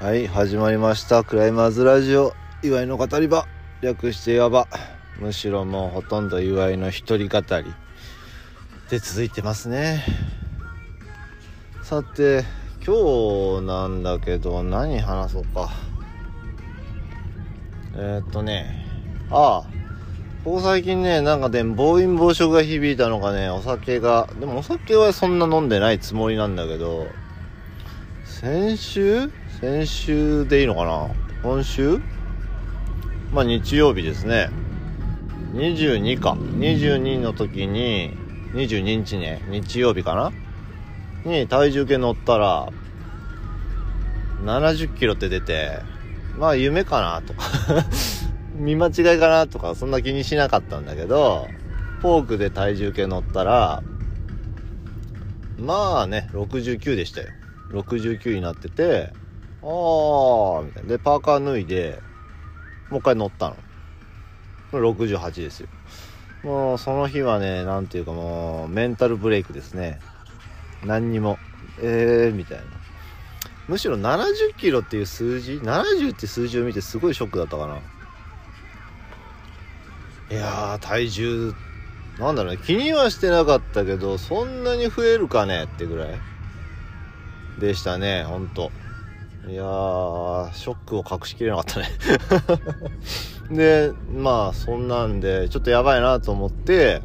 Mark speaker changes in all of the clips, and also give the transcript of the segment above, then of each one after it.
Speaker 1: はい始まりました。クライマーズラジオ。祝いの語り場。略していわば。むしろもうほとんど祝いの一人語り。で続いてますね。さて今日なんだけど何話そうか。えー、っとね。ああ。ここ最近ねなんかね暴飲暴食が響いたのかねお酒がでもお酒はそんな飲んでないつもりなんだけど先週先週でいいのかな？今週？まあ日曜日ですね。22か。22の時に22日ね。日曜日かな？に体重計乗ったら70キロって出てまあ夢かなと。か 見間違いかなとかそんな気にしなかったんだけどフォークで体重計乗ったらまあね69でしたよ。69になっててあーみたいな。でパーカー脱いでもう一回乗ったの。68ですよ。もうその日はね何ていうかもうメンタルブレイクですね。何にも。えーみたいな。むしろ70キロっていう数字70って数字を見てすごいショックだったかな。いやー体重なんだろうね。気にはしてなかったけどそんなに増えるかねってぐらいでしたねほんと。いやーショックを隠しきれなかったね。でまあそんなんでちょっとやばいなと思って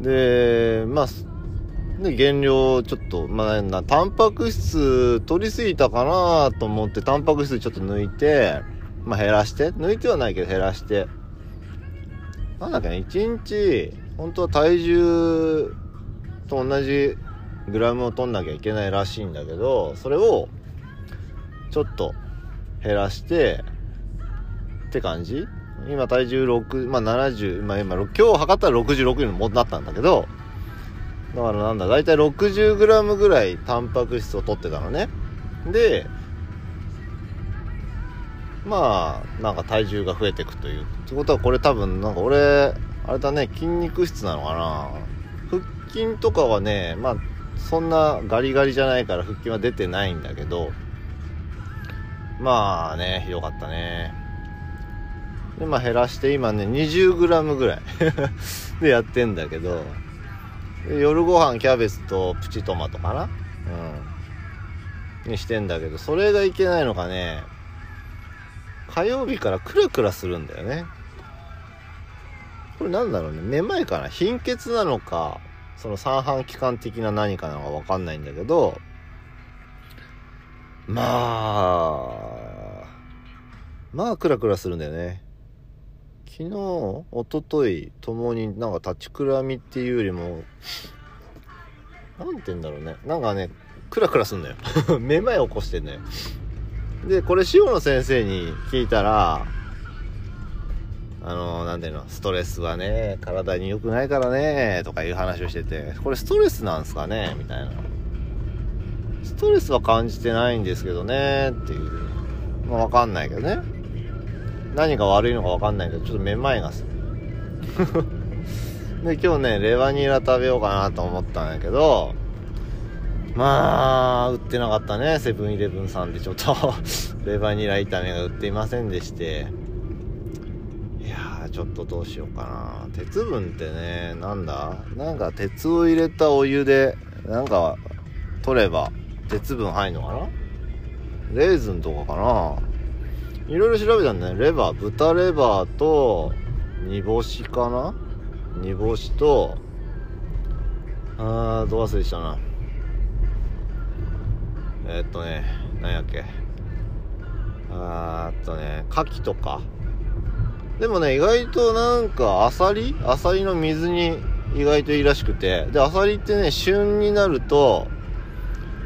Speaker 1: でまあで減量ちょっとまあなタンパク質取りすぎたかなと思ってタンパク質ちょっと抜いてまあ減らして抜いてはないけど減らして。なんだっけね1日本当は体重と同じグラムを取んなきゃいけないらしいんだけどそれをちょっと減らしてって感じ？今体重6まあ70、まあ、今今日測ったら66にもなったんだけどだからなんだ大体 60g ぐらいタンパク質を取ってたのね。でまあなんか体重が増えていくという。ってことはこれ多分なんか俺あれだね筋肉質なのかな。腹筋とかはねまあそんなガリガリじゃないから腹筋は出てないんだけどまあねよかったね。でまあ減らして今ね 20g ぐらい でやってんだけど夜ご飯キャベツとプチトマトかな？うん。にしてんだけどそれがいけないのかね火曜日からクラクラするんだよね。これなんだろうね。めまいかな？貧血なのかその三半規管的な何かなのか分かんないんだけどまあまあクラクラするんだよね。昨日一昨日ともになんか立ちくらみっていうよりも何て言うんだろうね。なんかねクラクラすんだよ。めまい起こしてんだよ。でこれ塩野先生に聞いたらあのなんていうのストレスはね体に良くないからねとかいう話をしててこれストレスなんすかねみたいな。ストレスは感じてないんですけどねっていう。まあ分かんないけどね。何が悪いのか分かんないけどちょっとめまいがす。る で今日ねレバニラ食べようかなと思ったんやけどまあ売ってなかったねセブンイレブンさんで。ちょっと レバニラ炒めが売っていませんでして。ちょっとどうしようかな。鉄分ってねなんだ？なんか鉄を入れたお湯でなんか取れば鉄分入るのかな？レーズンとかかな？いろいろ調べたんだね。レバー豚レバーと煮干しかな？煮干しとあーどう忘れしたな。えー、っとね何やっけ？あーっとね牡蠣とか。でもね意外となんかアサリ？アサリの水に意外といいらしくて。でアサリってね旬になると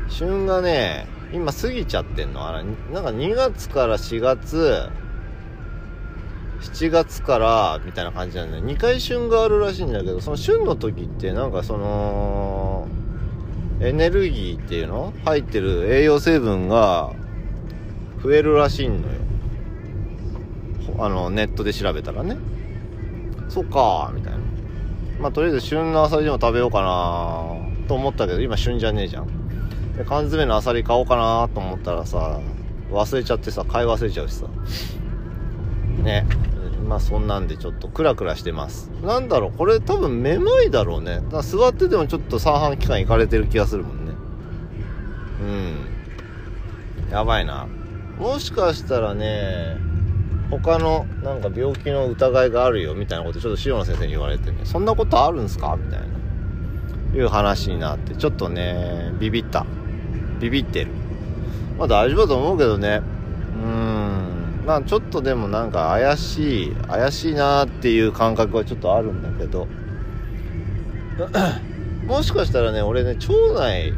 Speaker 1: 旬がね今過ぎちゃってんの。かななんか2月から4月7月からみたいな感じなんだよ。2回旬があるらしいんだけどその旬の時ってなんかそのエネルギーっていうの？入ってる栄養成分が増えるらしいのよ。あのネットで調べたらね。そっかみたいな。まあとりあえず旬のアサリでも食べようかなと思ったけど今旬じゃねえじゃん。で缶詰のアサリ買おうかなと思ったらさ忘れちゃってさ買い忘れちゃうしさ。ね。まあそんなんでちょっとクラクラしてます。なんだろうこれ多分めまいだろうね。だ座っててもちょっと三半規管いかれてる気がするもんね。うん。やばいな。もしかしたらね他のなんか病気の疑いがあるよみたいなことちょっと塩野先生に言われてね。そんなことあるんすかみたいな。いう話になってちょっとねビビった。ビビってる。まあ大丈夫だと思うけどね。うん。まあちょっとでもなんか怪しい怪しいなっていう感覚はちょっとあるんだけど。もしかしたらね俺ね腸内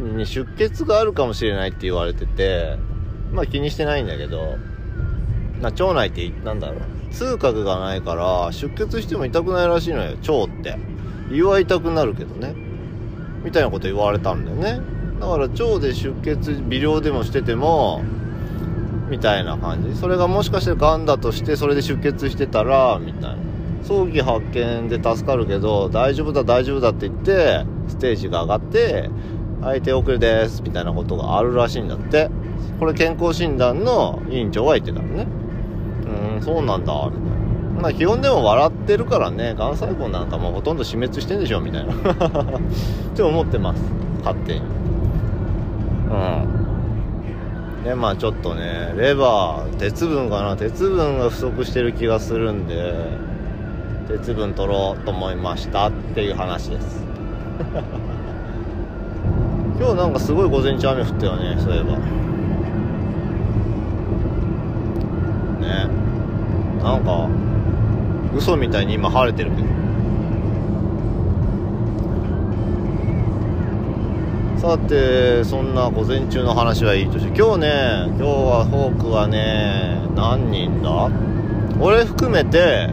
Speaker 1: に出血があるかもしれないって言われててまあ気にしてないんだけど。な腸内ってなんだろう。痛覚がないから出血しても痛くないらしいのよ腸って。胃は痛くなるけどね。みたいなこと言われたんだよね。だから腸で出血微量でもしててもみたいな感じ。それがもしかしてがんだとしてそれで出血してたらみたいな。早期発見で助かるけど大丈夫だ大丈夫だって言ってステージが上がってはい手遅れですみたいなことがあるらしいんだって。これ健康診断の委員長が言ってたのね。そうなんだ。みたいな基本でも笑ってるからね。がん細胞なんかもうほとんど死滅してんでしょみたいな。って思ってます。勝手に。うん。でまあちょっとねレバー鉄分かな。鉄分が不足してる気がするんで鉄分取ろうと思いましたっていう話です。今日なんかすごい午前中雨降ったよねそういえばねなんか嘘みたいに今晴れてるけど。さてそんな午前中の話はいいとして今日ね今日はフォークはね何人だ？俺含めて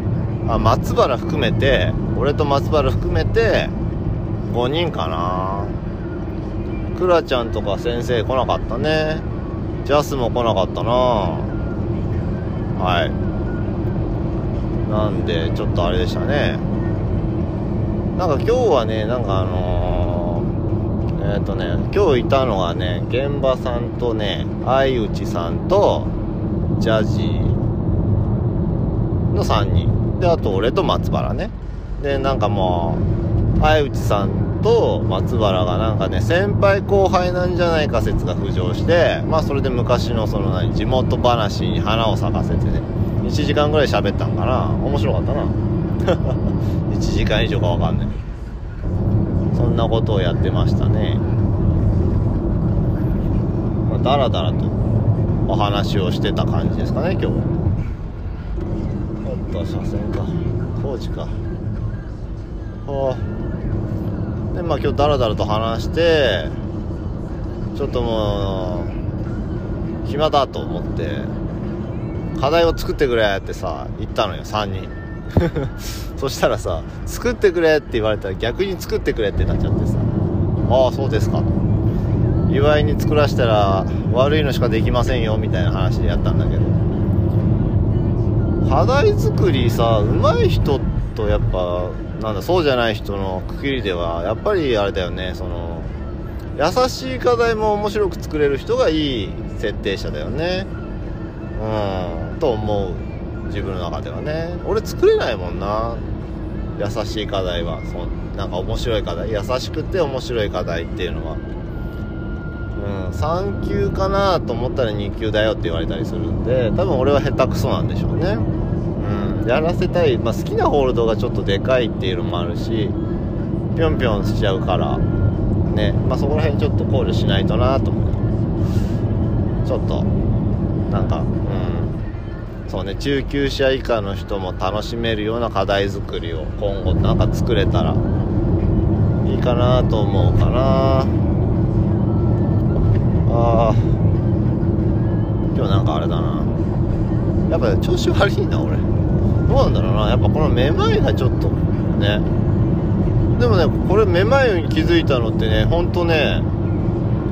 Speaker 1: あ松原含めて俺と松原含めて5人かな。クラちゃんとか先生来なかったね。ジャスも来なかったな。はい。なんでちょっとあれでしたね。なんか今日はねなんかあのー、えっ、ー、とね今日いたのがね現場さんとね相内さんとジャジーの3人。であと俺と松原ね。でなんかもう相内さんと松原がなんかね先輩後輩なんじゃないか説が浮上してまあそれで昔のその何地元話に花を咲かせてね1時間ぐらい喋ったんかな。面白かったな。1時間以上か分かんない。そんなことをやってましたね。まあ、だらだらとお話をしてた感じですかね今日。はおっと車線か工事か。はあでまあ今日だらだらと話してちょっともう暇だと思って。課題を作ってくれってさ言ったのよ3人。そしたらさ作ってくれって言われたら逆に作ってくれってなっちゃってさ。ああそうですかと。祝いに作らせたら悪いのしかできませんよみたいな話でやったんだけど。課題作りさ上手い人とやっぱなんだそうじゃない人のくくりではやっぱりあれだよねその優しい課題も面白く作れる人がいい設定者だよね。うん。と思う自分の中ではね。俺作れないもんな。優しい課題は。そなんか面白い課題。優しくて面白い課題っていうのは。うん3級かなと思ったら2級だよって言われたりするんで多分俺は下手くそなんでしょうね。うんやらせたい、まあ、好きなホールドがちょっとでかいっていうのもあるしぴょんぴょんしちゃうからね。まあそこら辺ちょっと考慮しないとなと思ってちょっとなんかそうね中級者以下の人も楽しめるような課題作りを今後なんか作れたらいいかなと思うかな。あ今日なんかあれだな。やっぱ調子悪いな俺。どうなんだろうな。やっぱこのめまいがちょっとね。でもねこれめまいに気づいたのってねほんとね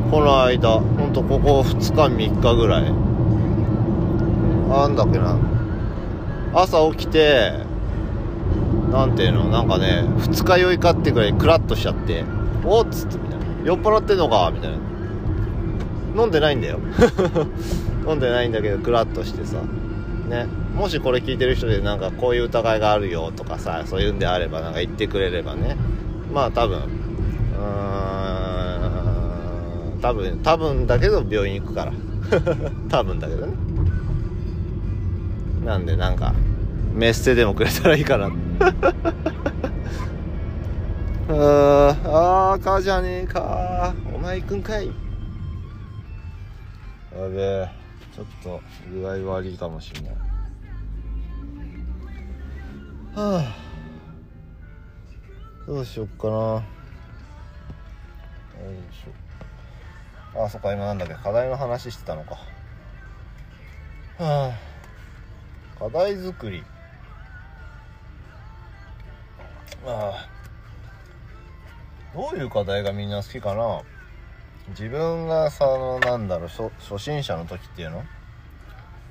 Speaker 1: この間ほんとここ2日3日ぐらいなんだっけな。朝起きてなんていうのなんかね二日酔いかってぐらいクラッとしちゃっておっつってみたいな。酔っ払ってんのかみたいな。飲んでないんだよ。飲んでないんだけどクラッとしてさ。ね。もしこれ聞いてる人でなんかこういう疑いがあるよとかさそういうんであればなんか言ってくれればね。まあ多分うん多分多分だけど病院行くから。多分だけどね。なんでなんかメッセでもくれたらいいかな。あーあーかじゃねえか。お前行くんかい。やべえちょっと具合悪いかもしんない。はあどうしよっかな。よいしょ。あそっか今なんだっけ。課題の話してたのか。はあ課題作り。ああ。どういう課題がみんな好きかな？自分がさのなんだろう初初心者の時っていうの？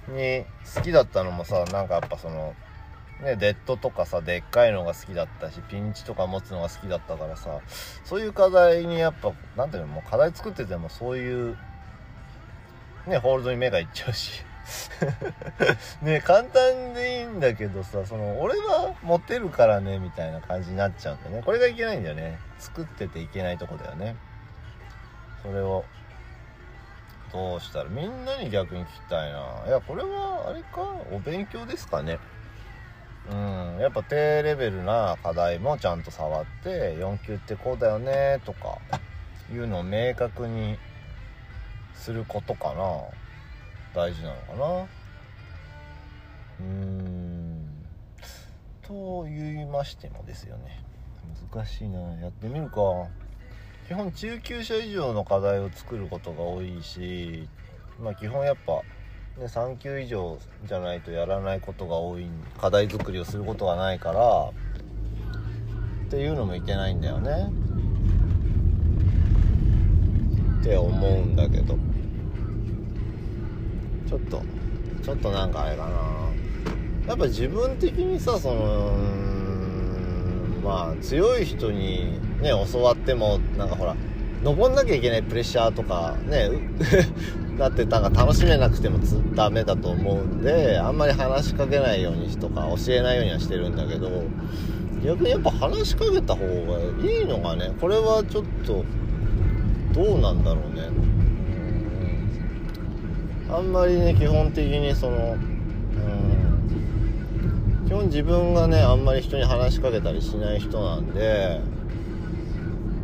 Speaker 1: に好きだったのもさなんかやっぱそのねデッドとかさでっかいのが好きだったしピンチとか持つのが好きだったからさそういう課題にやっぱなんていうのもう課題作っててもそういうねホールドに目がいっちゃうし。ね簡単でいいんだけどさその俺はモテるからねみたいな感じになっちゃうんだよね。これがいけないんだよね。作ってていけないとこだよね。それを。どうしたらみんなに逆に聞きたいな。いやこれはあれか？お勉強ですかね。うん。やっぱ低レベルな課題もちゃんと触って4級ってこうだよねとかいうのを明確にすることかな。大事なのかな。うーん。と言いましてもですよね。難しいな。やってみるか。基本中級者以上の課題を作ることが多いしまあ基本やっぱ、ね、3級以上じゃないとやらないことが多い課題作りをすることがないからっていうのもいけないんだよね。って思うんだけど。ちょっとちょっとなんかあれかな。やっぱ自分的にさそのまあ強い人にね教わってもなんかほら登んなきゃいけないプレッシャーとかね だってなんか楽しめなくてもつダメだと思うんであんまり話しかけないようにとか教えないようにはしてるんだけど逆にやっぱ話しかけた方がいいのがね。これはちょっとどうなんだろうね。あんまりね基本的にそのうん基本自分がねあんまり人に話しかけたりしない人なんで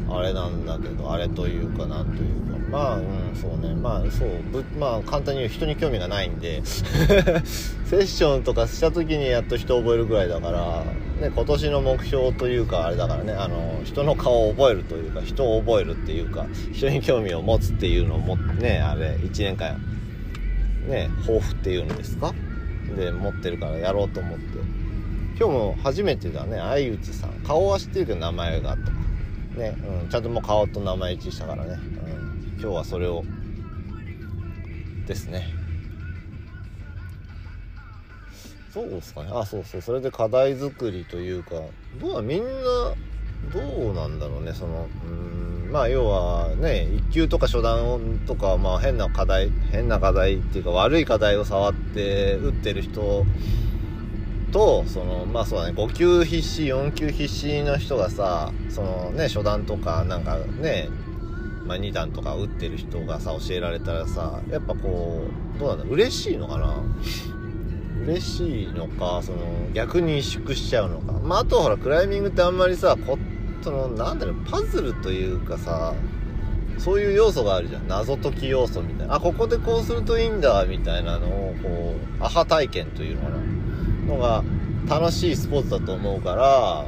Speaker 1: あれなんだけどあれというかなんというか。まあうんそうね。まあそう。ぶまあ簡単に言う人に興味がないんで。セッションとかした時にやっと人を覚えるぐらいだからね今年の目標というかあれだからね。あの人の顔を覚えるというか人を覚えるっていうか人に興味を持つっていうのをもねあれ1年間ね抱負っていうんですか？で持ってるからやろうと思って。今日も初めてだね。相内さん。顔は知ってるけど名前がとか。ね、うん、ちゃんともう顔と名前一致したからね、うん、今日はそれをですね。そうですかね。あそうそう。それで課題作りというか。どうはみんなどうなんだろうねそのうんまあ要はね1級とか初段とかまあ変な課題変な課題っていうか悪い課題を触って打ってる人とそのまあそうだね5級必死4級必死の人がさそのね初段とかなんかね、まあ、2段とか打ってる人がさ教えられたらさやっぱこうどうなんだ嬉しいのかな？嬉しいのかその逆に萎縮しちゃうのか。まああとほらクライミングってあんまりさこそのなんだろうパズルというかさそういう要素があるじゃん。謎解き要素みたいな。あここでこうするといいんだみたいなのをこうアハ体験というのかな。のが楽しいスポーツだと思うから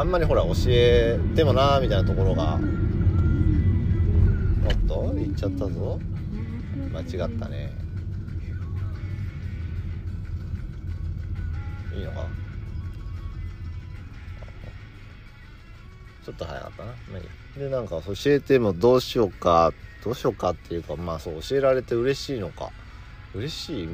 Speaker 1: あんまりほら教えてもなーみたいなところがおっと言っちゃったぞ。間違ったね。いいのか？ちょっと早かったな。まあいいで、なんか教えてもどうしようか、どうしようかっていうか、まあそう教えられて嬉しいのか。嬉しい？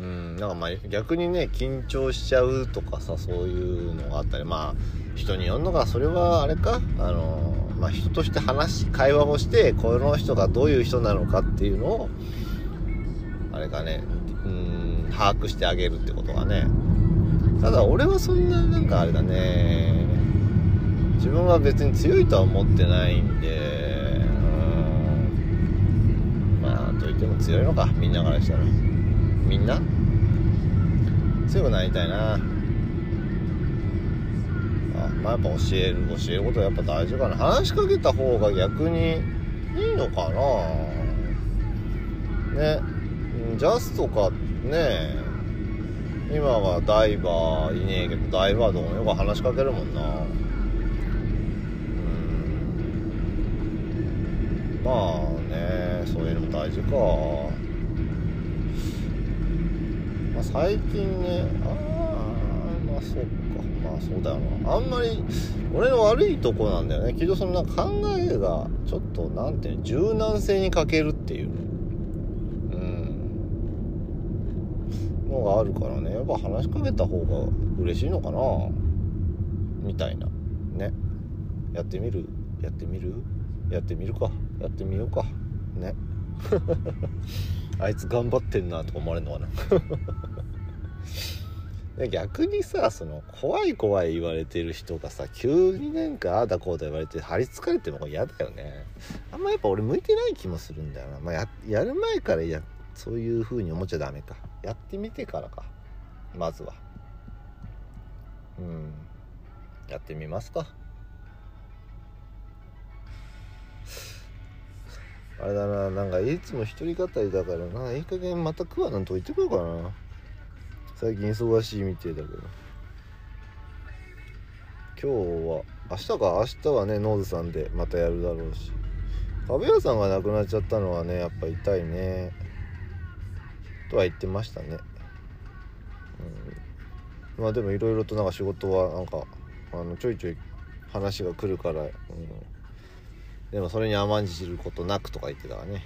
Speaker 1: うん、なんかまあ逆にね、緊張しちゃうとかさ、そういうのがあったり、まあ人によるのが、それはあれか、あの、まあ、人として話会話をしてこの人がどういう人なのかっていうのをあれかね。把握してあげるってことがね。ただ俺はそんななんかあれだね。自分は別に強いとは思ってないんでうん。まあといっても強いのか。みんなからしたら。みんな？強くなりたいな。あまあやっぱ教える。教えることはやっぱ大事かな。話しかけた方が逆にいいのかな。ね。ジャスとかってね今はダイバーいねえけどダイバーとかもよく話しかけるもんな。うん。まあねそういうのも大事か。まあ最近ねああまあそっか。まあそうだよな。あんまり俺の悪いとこなんだよね。きっとその考えがちょっとなんていうの柔軟性に欠けるっていううんのがあるからね。やっぱ話しかけた方が嬉しいのかな。みたいな。ね。やってみる？やってみる？やってみるか。やってみようか。ね。あいつ頑張ってんなとか思われるのかな。逆にさその怖い怖い言われてる人がさ急になんかああだこうだ言われて張り付かれても嫌だよね。あんまやっぱ俺向いてない気もするんだよな。まあややる前からやそういう風に思っちゃダメか。やってみてからか。まずは。うん。やってみますか。あれだな。なんかいつも一人語りだからな。いい加減またクワなんと言ってこようかな。最近忙しいみてえだけど。今日は明日か？明日はねノーズさんでまたやるだろうし。壁屋さんが亡くなっちゃったのはねやっぱ痛いね。とは言ってましたね、うん、まあでもいろいろとなんか仕事はなんかあのちょいちょい話が来るから、うん、でもそれに甘んじることなくとか言ってたからね。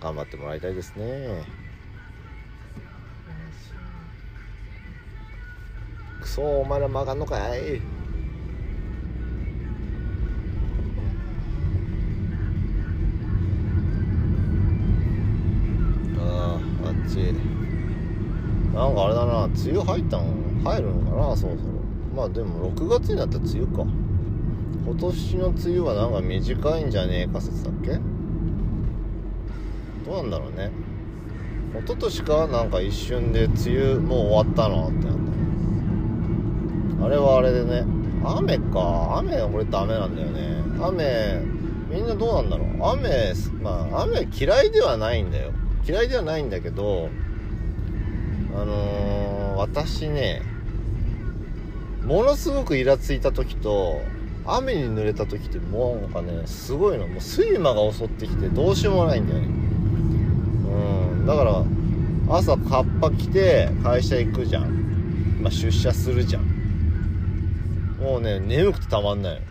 Speaker 1: 頑張ってもらいたいですね。クソお前ら曲がんのかいなんかあれだな梅雨入ったの？入るのかな？そろそろ。まあでも6月になったら梅雨か。今年の梅雨はなんか短いんじゃねえか説だっけ？どうなんだろうね。一昨年か？なんか一瞬で梅雨もう終わったなってなった。あれはあれでね。雨か。雨俺ダメなんだよね。雨みんなどうなんだろう？雨まあ雨嫌いではないんだよ。嫌いではないんだけどあのー、私ねものすごくイラついた時と雨に濡れた時ってもうなんかねすごいの。もう睡魔が襲ってきてどうしようもないんだよね。うん。だから朝カッパ着て会社行くじゃん、まあ、出社するじゃん。もうね眠くてたまんないの。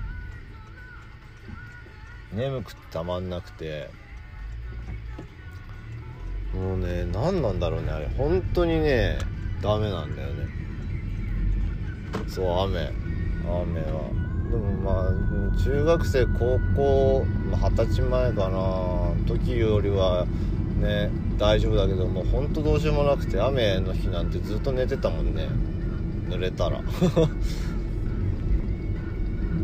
Speaker 1: 眠くてたまんなくて。もうね何なんだろうねあれ。本当にねダメなんだよね。そう雨。雨は。でもまあ中学生高校二十、歳前かな。時よりはね大丈夫だけどもうほんとどうしようもなくて雨の日なんてずっと寝てたもんね。濡れたら。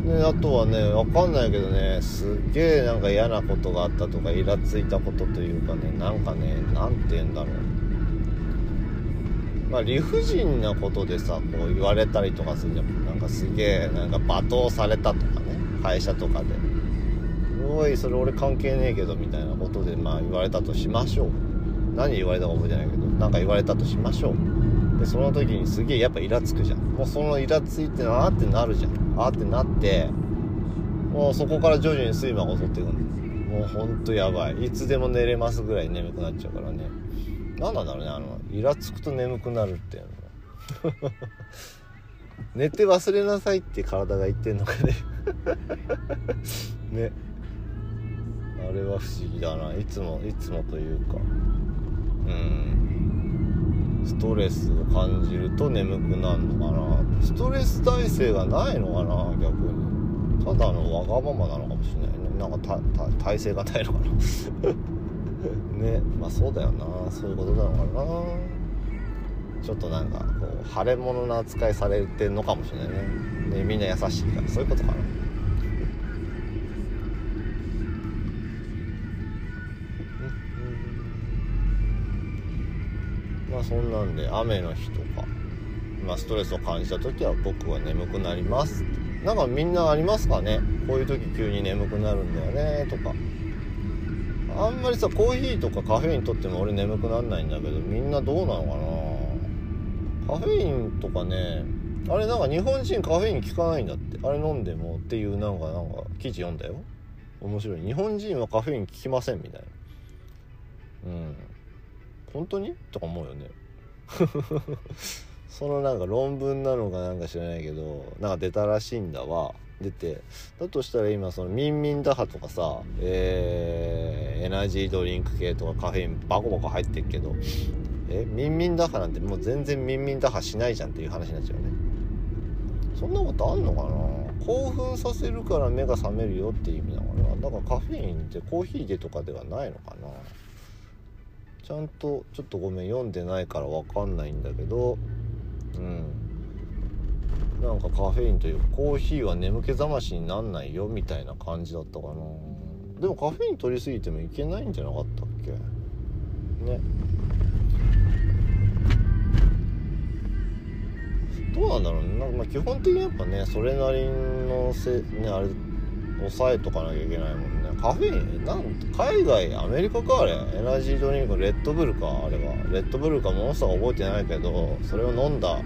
Speaker 1: であとはね分かんないけどねすっげえなんか嫌なことがあったとかイラついたことというかねなんかね何て言うんだろう。まあ理不尽なことでさこう言われたりとかするじゃん。なんかすげえなんか罵倒されたとかね会社とかで。おいそれ俺関係ねえけどみたいなことでまあ言われたとしましょう。何言われたか覚えてないけどなんか言われたとしましょう。でその時にすげえやっぱイラつくじゃん。もうそのイラついてあーってなるじゃん。あーってなってもうそこから徐々に睡魔が襲ってくるもうほんとやばい。いつでも寝れますぐらい眠くなっちゃうからね。何なんだろうねあのイラつくと眠くなるっていうの。寝て忘れなさいって体が言ってんのかね。ね。あれは不思議だな。いつもいつもというか。うん。ストレスを感じると眠くなるのかな。ストレス耐性がないのかな逆に。ただのわがままなのかもしれないね。なんかた体勢がないのかな。ね。まあそうだよな。そういうことなのかな。ちょっとなんかこう腫れ物の扱いされてんのかもしれないね。ねみんな優しいから。そういうことかな。まあそんなんで雨の日とか、まあ、ストレスを感じた時は僕は眠くなります。なんかみんなありますかね？こういう時急に眠くなるんだよねとか。あんまりさコーヒーとかカフェインとっても俺眠くなんないんだけどみんなどうなのかな？カフェインとかねあれなんか日本人カフェイン効かないんだって。あれ飲んでもっていうなんかなんか記事読んだよ。面白い。日本人はカフェイン効きませんみたいな。うん。本当に？とか思うよね。そのなんか論文なのかなんか知らないけどなんか出たらしいんだわ。出てだとしたら今そのミンミン打破とかさ、えー、エナジードリンク系とかカフェインバコバコ入ってるけど。えミンミン打破なんてもう全然ミンミン打破しないじゃんっていう話になっちゃうよね。そんなことあんのかな？興奮させるから目が覚めるよっていう意味なのかな？だからカフェインってコーヒーでとかではないのかな？ちゃんとちょっとごめん読んでないから分かんないんだけどうん。なんかカフェインというかコーヒーは眠気覚ましになんないよみたいな感じだったかな。でもカフェイン取りすぎてもいけないんじゃなかったっけ？ね。どうなんだろうね。なんかまあ基本的にやっぱねそれなりのせねあれ抑えとかなきゃいけないもんね。カフェインなん海外アメリカかあれ。エナジードリンクレッドブルかあれは。レッドブルかモンスター覚えてないけどそれを飲んだ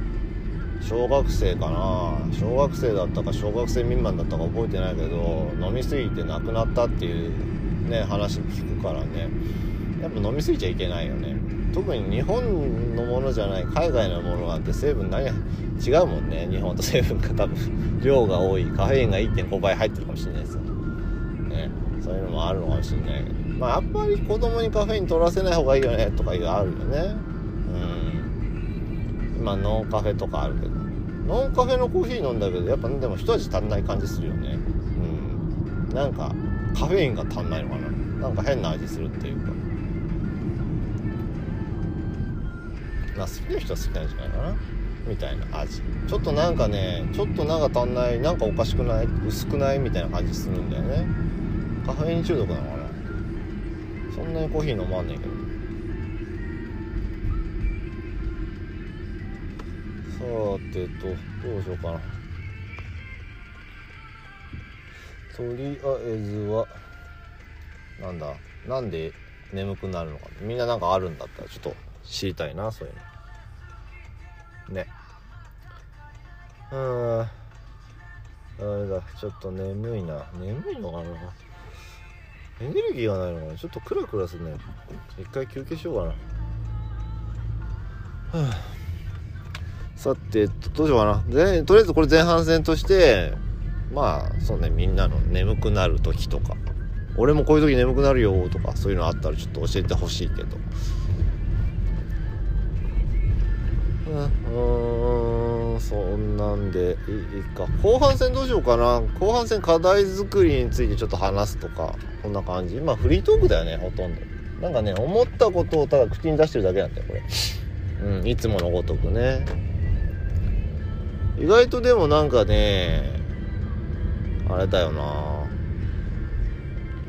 Speaker 1: 小学生かな。小学生だったか小学生未満だったか覚えてないけど飲みすぎて亡くなったっていうね話聞くからね。やっぱ飲みすぎちゃいけないよね。特に日本のものじゃない海外のものなんて成分何違うもんね。日本と成分が多分量が多い。カフェインが1.5倍入ってるかもしれないですよ。そういうのもあるのかもしれないけど。まあやっぱり子供にカフェイン取らせない方がいいよねとかいうあるよね。うん。今ノンカフェとかあるけど。ノンカフェのコーヒー飲んだけどやっぱでも一味足んない感じするよね。うん。なんかカフェインが足んないのかな。なんか変な味するっていうか。まあ好きな人は好きなんじゃないかな。みたいな味。ちょっとなんかねちょっとなんか足んないなんかおかしくない薄くないみたいな感じするんだよね。カフェイン中毒なのかな？そんなにコーヒー飲まんねんけど。さてとどうしようかな。とりあえずはなんだ？なんで眠くなるのか。みんななんかあるんだったらちょっと知りたいなそういうの。ね。うん。あれだちょっと眠いな。眠いのかな？エネルギーがないのかな。ちょっとクラクラするね。一回休憩しようかな。さてどうしようかな。でとりあえずこれ前半戦としてまあそうねみんなの眠くなる時とか。俺もこういう時眠くなるよとかそういうのあったらちょっと教えてほしいけど。うんそんなんでいいか後半戦どうしようかな後半戦課題作りについてちょっと話すとかこんな感じまあフリートークだよねほとんどなんかね思ったことをただ口に出してるだけなんだよこれうんいつものごとくね意外とでもなんかねあれだよな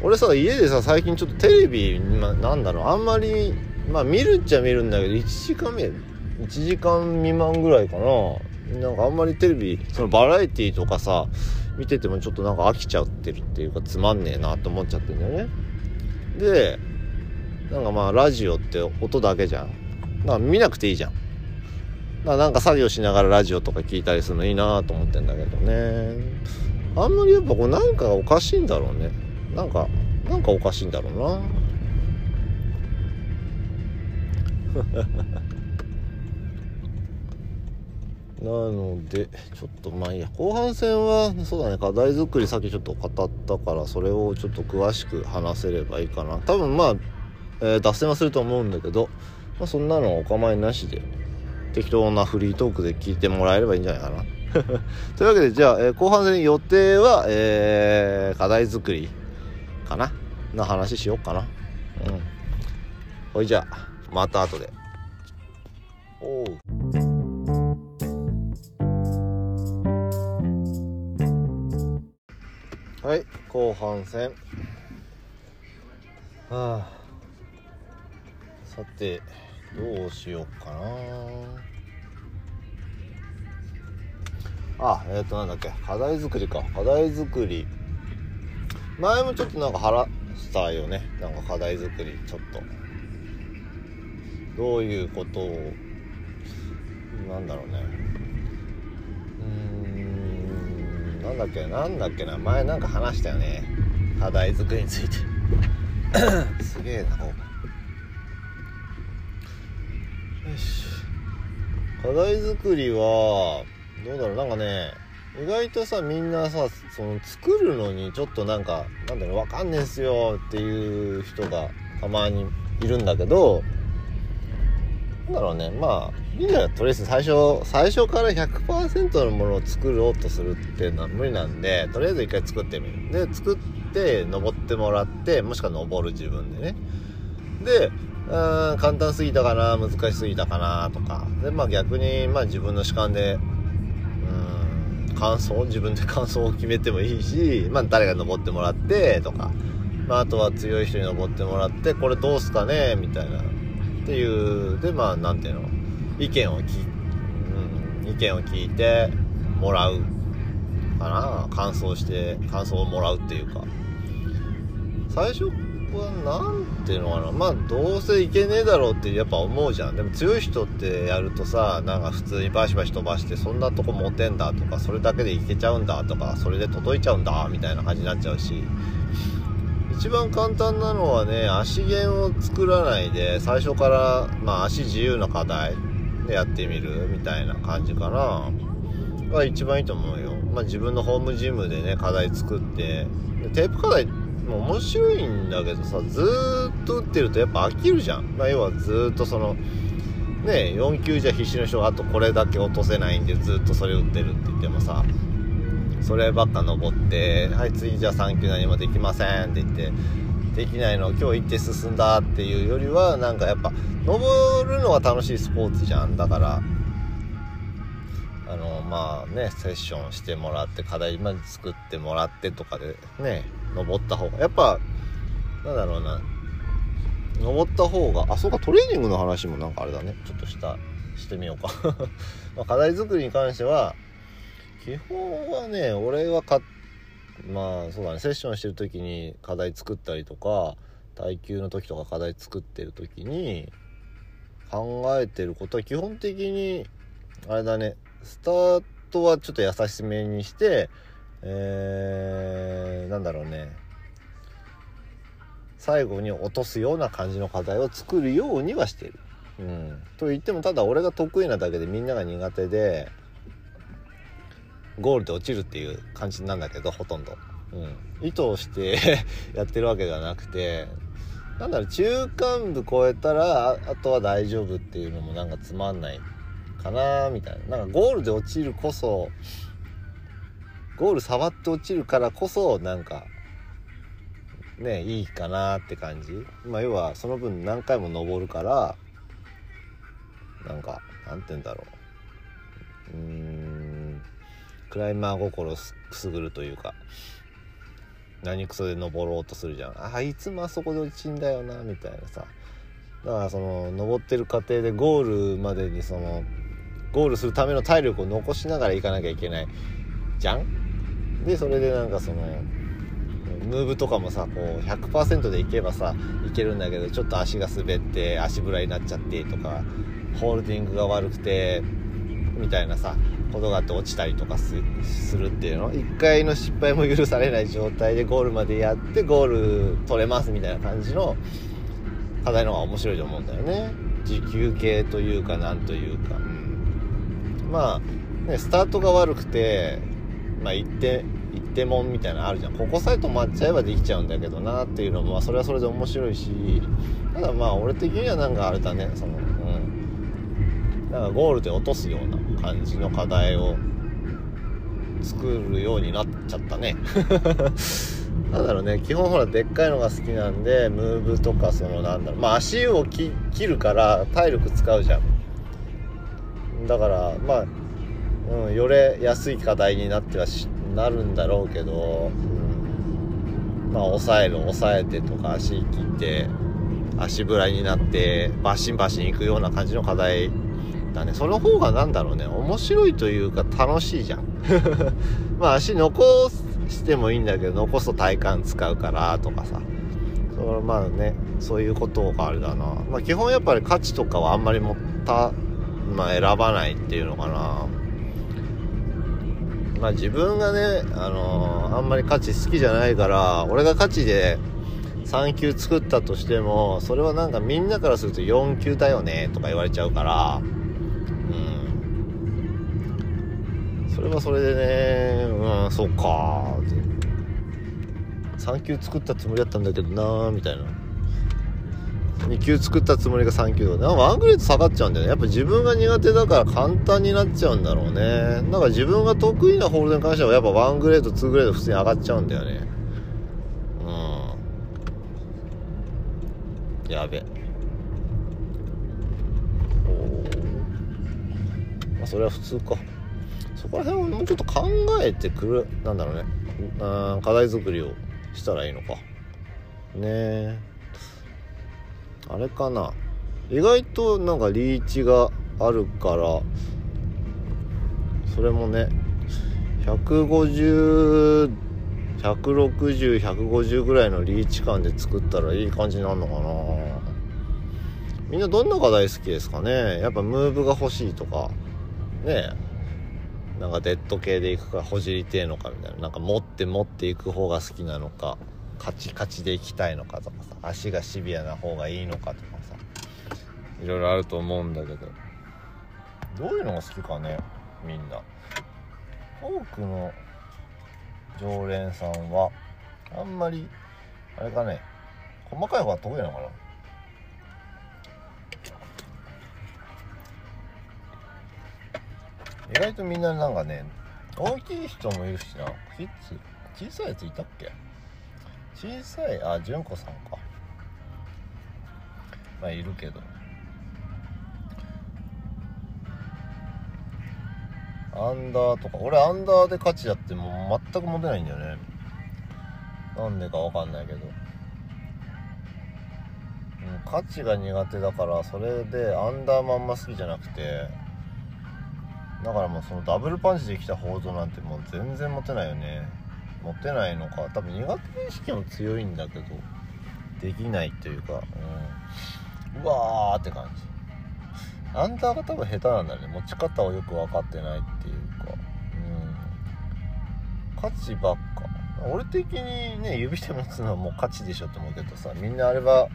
Speaker 1: 俺さ家でさ最近ちょっとテレビ、ま、なんだろうあんまりまあ見るっちゃ見るんだけど1時間目1時間未満ぐらいかななんかあんまりテレビそのバラエティーとかさ見ててもちょっとなんか飽きちゃってるっていうかつまんねえなって思っちゃってんだよね。でなんかまあラジオって音だけじゃん。だか見なくていいじゃん。だなんか作業しながらラジオとか聞いたりするのいいなと思ってんだけどね。あんまりやっぱこうなんかおかしいんだろうね。なんかなんかおかしいんだろうな。なのでちょっとまあいいや後半戦はそうだね課題作りさっきちょっと語ったからそれをちょっと詳しく話せればいいかな。多分まあ、えー、脱線はすると思うんだけど、まあ、そんなのお構いなしで適当なフリートークで聞いてもらえればいいんじゃないかな。というわけでじゃあ、えー後半戦予定は、えー課題作りかなの話しようかな。うん。ほいじゃあまた後で。おう。はい後半戦。はあ。さてどうしようかな。あえっ、ー、となんだっけ。課題作りか。課題作り。前もちょっとなんか話したよね。なんか課題作りちょっと。どういうことをなんだろうね。なんだっけなんだっけな前なんか話したよね。課題作りについて。すげえなこうよし。課題作りはどうだろうなんかね意外とさみんなさその作るのにちょっとなんかなんだろうわかんねえっすよっていう人がたまにいるんだけどだろうね。まあいいんだよとりあえず最初最初から100%のものを作ろうとするっていうのは無理なんでとりあえず一回作ってみる。で作って登ってもらってもしくは登る自分でね。でうん簡単すぎたかな難しすぎたかなとか。でまあ逆にまあ自分の主観でうん感想自分で感想を決めてもいいしまあ誰が登ってもらってとか。まあ、あとは強い人に登ってもらってこれどうすかねみたいな。っていうでまあなんていうの意見を聞,、うん、意見を聞いてもらうかな。感想して感想をもらうっていうか。最初はなんていうのかな。まあどうせいけねえだろうってやっぱ思うじゃん。でも強い人ってやるとさなんか普通にバシバシ飛ばしてそんなとこ持てんだとかそれだけでいけちゃうんだとかそれで届いちゃうんだみたいな感じになっちゃうし。一番簡単なのはね足弦を作らないで最初から、まあ、足自由な課題でやってみるみたいな感じかな。が一番いいと思うよ、まあ、自分のホームジムでね課題作って。でテープ課題も面白いんだけどさずーっと打ってるとやっぱ飽きるじゃん、まあ、要はずーっとそのね4球じゃ必死の人があとこれだけ落とせないんでずっとそれ打ってるって言ってもさ。そればっか登って「はい次じゃあ3級何もできません」って言ってできないの今日行って進んだっていうよりはなんかやっぱ登るのが楽しいスポーツじゃん。だからあのまあねセッションしてもらって課題まで作ってもらってとかでね登った方がやっぱなんだろうな登った方があそうかトレーニングの話もなんかあれだね。ちょっとしたしてみようか。ま課題作りに関しては基本はね俺はかまあそうだねセッションしてる時に課題作ったりとか耐久の時とか課題作ってる時に考えてることは基本的にあれだねスタートはちょっと優しめにしてえー、なんだろうね最後に落とすような感じの課題を作るようにはしてる。うん、と言ってもただ俺が得意なだけでみんなが苦手でゴールで落ちるっていう感じなんだけどほとんど、うん、意図して やってるわけではなくてなんだろう中間部超えたらあとは大丈夫っていうのもなんかつまんないかなみたいな。なんかゴールで落ちるこそゴール触って落ちるからこそなんかねいいかなって感じ。まあ要はその分何回も登るからなんかなんて言うんだろう。うん。クライマー心すくすぐるというか何クソで登ろうとするじゃん。あいつもあそこで落ちんだよなみたいなさ。だからその登ってる過程でゴールまでにそのゴールするための体力を残しながら行かなきゃいけないじゃん。でそれでなんかそのムーブとかもさこう100%でいけばさいけるんだけどちょっと足が滑って足ぶらになっちゃってとかホールディングが悪くてみたいなさ。ことがあって落ちたりとかするっていうの。1回の失敗も許されない状態でゴールまでやってゴール取れますみたいな感じの課題の方が面白いと思うんだよね。持久系というかなんというか、うん、まあねスタートが悪くてまあ一手一手もんみたいなのあるじゃん。ここさえ止まっちゃえばできちゃうんだけどなっていうのもまあそれはそれで面白いし。ただまあ俺的にはなんかあれだね。そのうんなんかゴールで落とすような感じの課題を作るようになっちゃったね。なんだろうね。基本ほらでっかいのが好きなんでムーブとかそのなんだろう。まあ足を切るから体力使うじゃん。だからまあ、うん、よれ安い課題になってはなるんだろうけど、うん、まあ抑える抑えてとか足切って足ぶらになってバシンバシンいくような感じの課題だね。その方がなんだろうね。面白いというか楽しいじゃん。まあ足残してもいいんだけど残すと体幹使うからとかさ。そまあねそういうことがあれだな。まあ基本やっぱり価値とかはあんまり持ったまあ選ばないっていうのかな。まあ自分がねあのー、あんまり価値好きじゃないから俺が価値で3級作ったとしてもそれはなんかみんなからすると4級だよねとか言われちゃうから。それはそれでねうんそうか。って3級作ったつもりだったんだけどなーみたいな。2級作ったつもりが3級とかワングレード下がっちゃうんだよね。やっぱ自分が苦手だから簡単になっちゃうんだろうね。だから自分が得意なホールドに関してはやっぱ1グレード2グレード普通に上がっちゃうんだよね。うん。やべ。おおまあそれは普通か。そこら辺をもうちょっと考えてくるなんだろうね。うん課題作りをしたらいいのか。ねえ。あれかな。意外となんかリーチがあるからそれもね150 160,150ぐらいのリーチ感で作ったらいい感じになるのかな。みんなどんな課題好きですかね。やっぱムーブが欲しいとか。ねなんかデッド系でいくかほじりてえのかみたいな。なんか持って持っていく方が好きなのかカチカチでいきたいのかとかさ。足がシビアな方がいいのかとかさ。いろいろあると思うんだけど。どういうのが好きかねみんな。多くの常連さんはあんまりあれかね細かい方が得意なのかな。意外とみんななんかね大きい人もいるしな。キッズ小さいやついたっけ？小さいあ純子さんか。まあいるけど。アンダーとか。俺アンダーで勝ちやっても全く持てないんだよね。なんでかわかんないけど、うん、価値が苦手だからそれでアンダーまんま好きじゃなくてだからもうそのダブルパンチできた報道なんてもう全然持てないよね。持てないのか。多分苦手意識も強いんだけどできないというか、うん、うわーって感じ。アンダーが多分下手なんだね。持ち方をよく分かってないっていうか。うん。価値ばっか。俺的にね指で持つのはもう価値でしょって思うけどさみんなあれは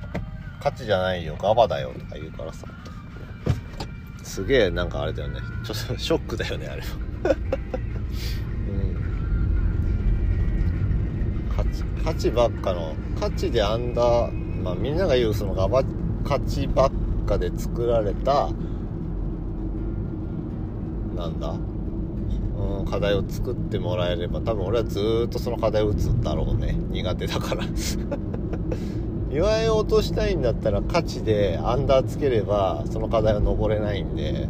Speaker 1: 価値じゃないよ。ガバだよとか言うからさ。すげえなんかあれだよね。ちょっと ショックだよねあれは。うん。価値ばっかの価値でアンダーまあみんなが言うそのガバ価値ばっかで作られたなんだ？うん、課題を作ってもらえれば多分俺はずっとその課題を打つんだろうね。苦手だから。岩井を落としたいんだったら価値でアンダーつければその課題は登れないんで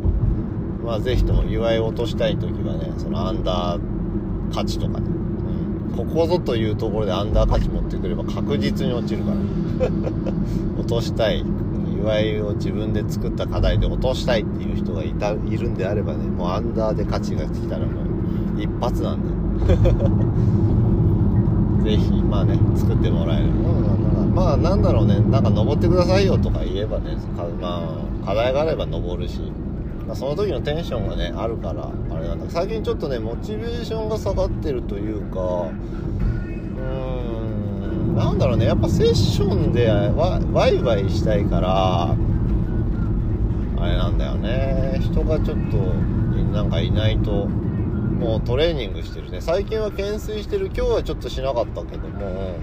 Speaker 1: まあぜひとも岩井を落としたい時はねそのアンダー価値とかね、うん、ここぞというところでアンダー価値持ってくれば確実に落ちるから。落としたい。岩井を自分で作った課題で落としたいっていう人がいたいるんであればねもうアンダーで価値が来たらもう一発なんで。ぜひまあね作ってもらえる、うん、まあなんだろうね。なんか登ってくださいよとか言えばね。まあ課題があれば登るし、まあ、その時のテンションがねあるからあれなんだ最近ちょっとねモチベーションが下がってるというかうーんなんだろうね。やっぱセッションでワワイワイしたいからあれなんだよね。人がちょっとなんかいないともうトレーニングしてるね。最近は懸垂してる。今日はちょっとしなかったけども。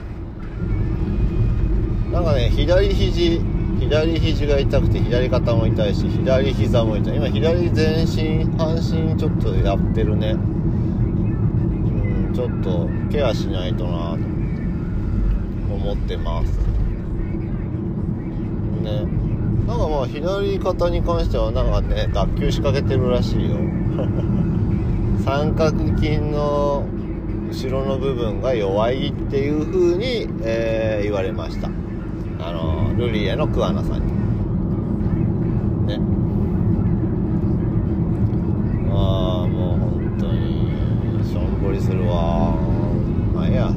Speaker 1: なんかね左肘左肘が痛くて左肩も痛いし左膝も痛い。今左全身半身ちょっとやってるね。うんちょっとケアしないとなと思ってます。ね。なんかまあ左肩に関してはなんかね脱臼しかけてるらしいよ。三角筋の後ろの部分が弱いっていう風に、えー、言われました。あのルリエの桑名さんに。ね。ああもう本当にしょんぼりするわ。まあいや。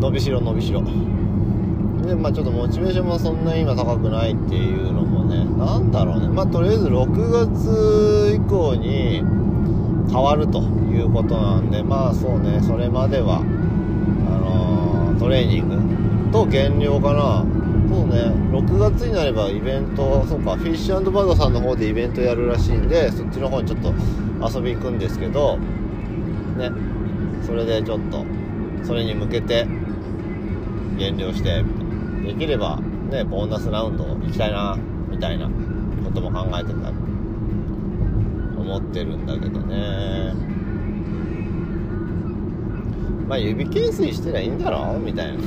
Speaker 1: 伸びしろ伸びしろ。でまあちょっとモチベーションもそんなに今高くないっていうのもねなんだろうね。まあとりあえず6月以降に変わるということなんでまあそうね。それまではあの、トレーニングと減量かな。そうね。6月になればイベントそうかフィッシュバードさんの方でイベントやるらしいんでそっちの方にちょっと遊び行くんですけどね。それでちょっとそれに向けて減量してできればねボーナスラウンド行きたいなみたいなことも考えてた思ってるんだけどね。まあ指懸垂してりゃいいんだろみたいな。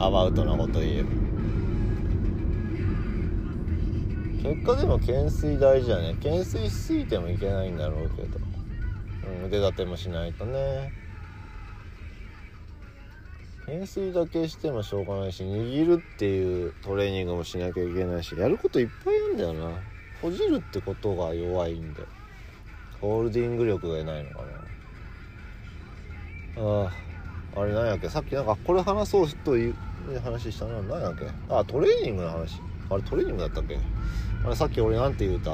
Speaker 1: アバウトなこと言えば。結果でも懸垂大事だね。懸垂しすぎてもいけないんだろうけど、うん、腕立てもしないとね。懸垂だけしてもしょうがないし握るっていうトレーニングもしなきゃいけないしやることいっぱいあるんだよな。閉じるってことが弱いんでホールディング力がいないのかな。ああ。あれ何やっけ？さっきなんかこれ話そうという話したの何やっけ？あトレーニングの話。あれトレーニングだったっけ？あれさっき俺なんて言うた？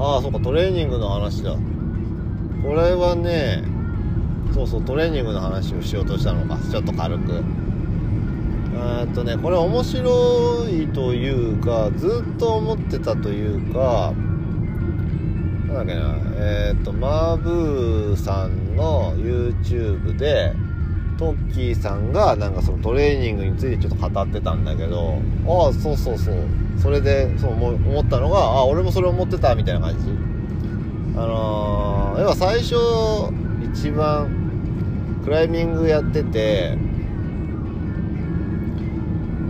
Speaker 1: ああそうかトレーニングの話だ。これはねそうそうトレーニングの話をしようとしたのか。ちょっと軽く。えっとねこれ面白いというかずっと思ってたというかなんだっけなえっ、ー、とマーブーさんの YouTube でトッキーさんがなんかそのトレーニングについてちょっと語ってたんだけどああそうそうそう。それでそう思ったのがあ俺もそれ思ってたみたいな感じ。あのー、要は最初一番クライミングやってて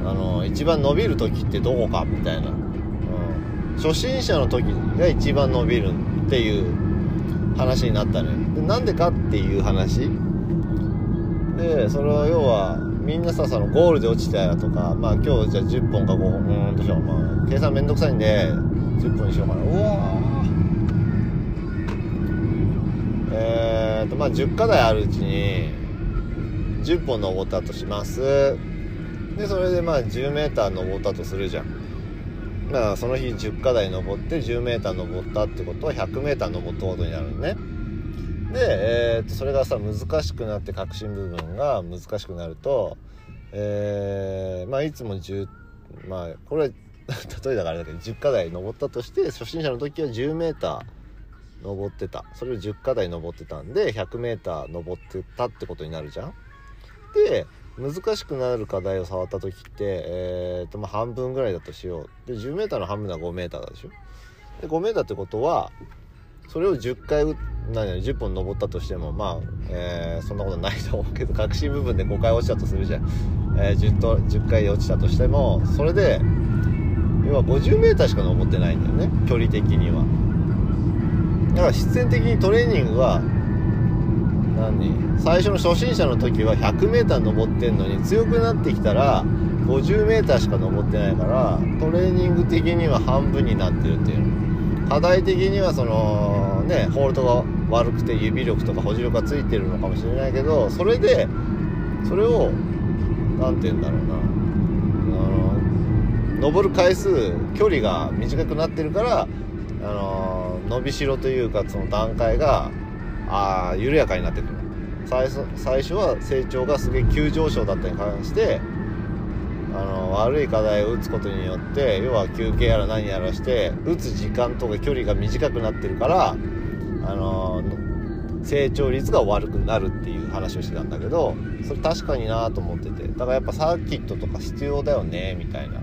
Speaker 1: あの一番伸びる時ってどこかみたいな、うん、初心者の時が一番伸びるんっていう話になったのよ。でなんでかっていう話。でそれは要はみんなさそのゴールで落ちたやとかまあ今日じゃあ10本か5本うんどうしよう。まあ計算めんどくさいんで10本にしようかな。うわえー、っとまあ10課題あるうちに10本登ったとします。でそれでまあ 10m 登ったとするじゃん。だからその日10課題登って 10m 登ったってことは 100m 登ったことになるのね。で、えー、とそれがさ難しくなって核心部分が難しくなるとえー、まあいつも10まあこれ 例えだからあれだけど10課題登ったとして初心者の時は 10m 登ってた。それを10課題登ってたんで 100m 登ってたってことになるじゃん。で難しくなる課題を触った時って、えーとま、半分ぐらいだとしよう。で 10m の半分は 5m だでしょ？で 5m ってことはそれを10回何や10本登ったとしてもまあ、えー、そんなことないと思うけど核心部分で5回落ちたとするじゃん、えー、10, と10回落ちたとしてもそれで要は 50m しか登ってないんだよね。距離的には。だから必然的にトレーニングは何最初の初心者の時は 100m 登ってんのに強くなってきたら 50m しか登ってないからトレーニング的には半分になってるっていう。課題的にはそのねホールドが悪くて指力とか保持力がついてるのかもしれないけどそれでそれを何て言うんだろうな。あの登る回数距離が短くなってるからあの伸びしろというかその段階があ緩やかになってくる最初最初は成長がすげえ急上昇だったに関してあの悪い課題を打つことによって要は休憩やら何やらして打つ時間とか距離が短くなってるからあの成長率が悪くなるっていう話をしてたんだけどそれ確かになと思ってて。だからやっぱサーキットとか必要だよねみたいな。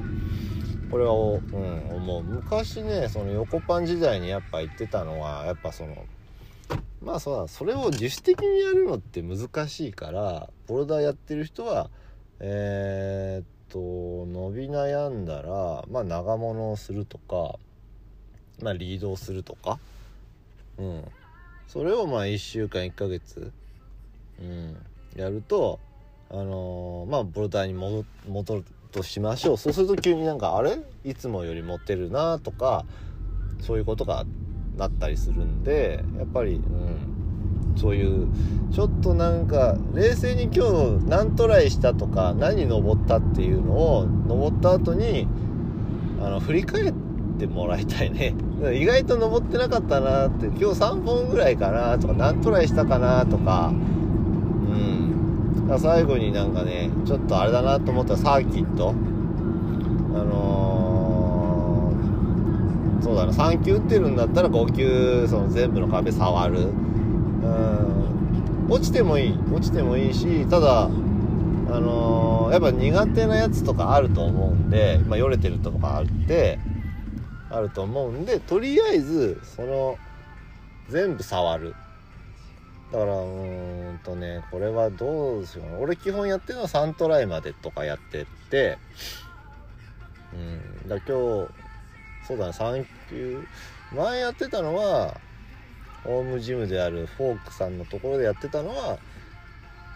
Speaker 1: これは、うん、思う。昔ねその横パン時代にやっぱ言ってたのはやっぱそのまあそうだそれを自主的にやるのって難しいからボルダーやってる人はえー、っと伸び悩んだらまあ長物をするとかまあリードをするとか。うん。それをまあ1週間1ヶ月うんやるとあのー、まあボルダーに戻戻るとしましょう。そうすると急になんかあれ？いつもより持ってるなとかそういうことがあってなったりするんでやっぱりうん。そういうちょっとなんか冷静に今日何トライしたとか何登ったっていうのを登った後にあの振り返ってもらいたいね。意外と登ってなかったなって今日3本ぐらいかなとか何トライしたかなとか。うん。最後になんかねちょっとあれだなと思ったサーキット。あのー、そうだな。3球打ってるんだったら5球その全部の壁触る。うん。落ちてもいい。落ちてもいいしただあのー、やっぱ苦手なやつとかあると思うんで、まあ、よれてるとかあってあると思うんでとりあえずその全部触る。だからうーんとねこれはどうしよう。俺基本やってるのは3トライまでとかやってって。うん。だ今日そうだね3球前やってたのはホームジムであるフォークさんのところでやってたのは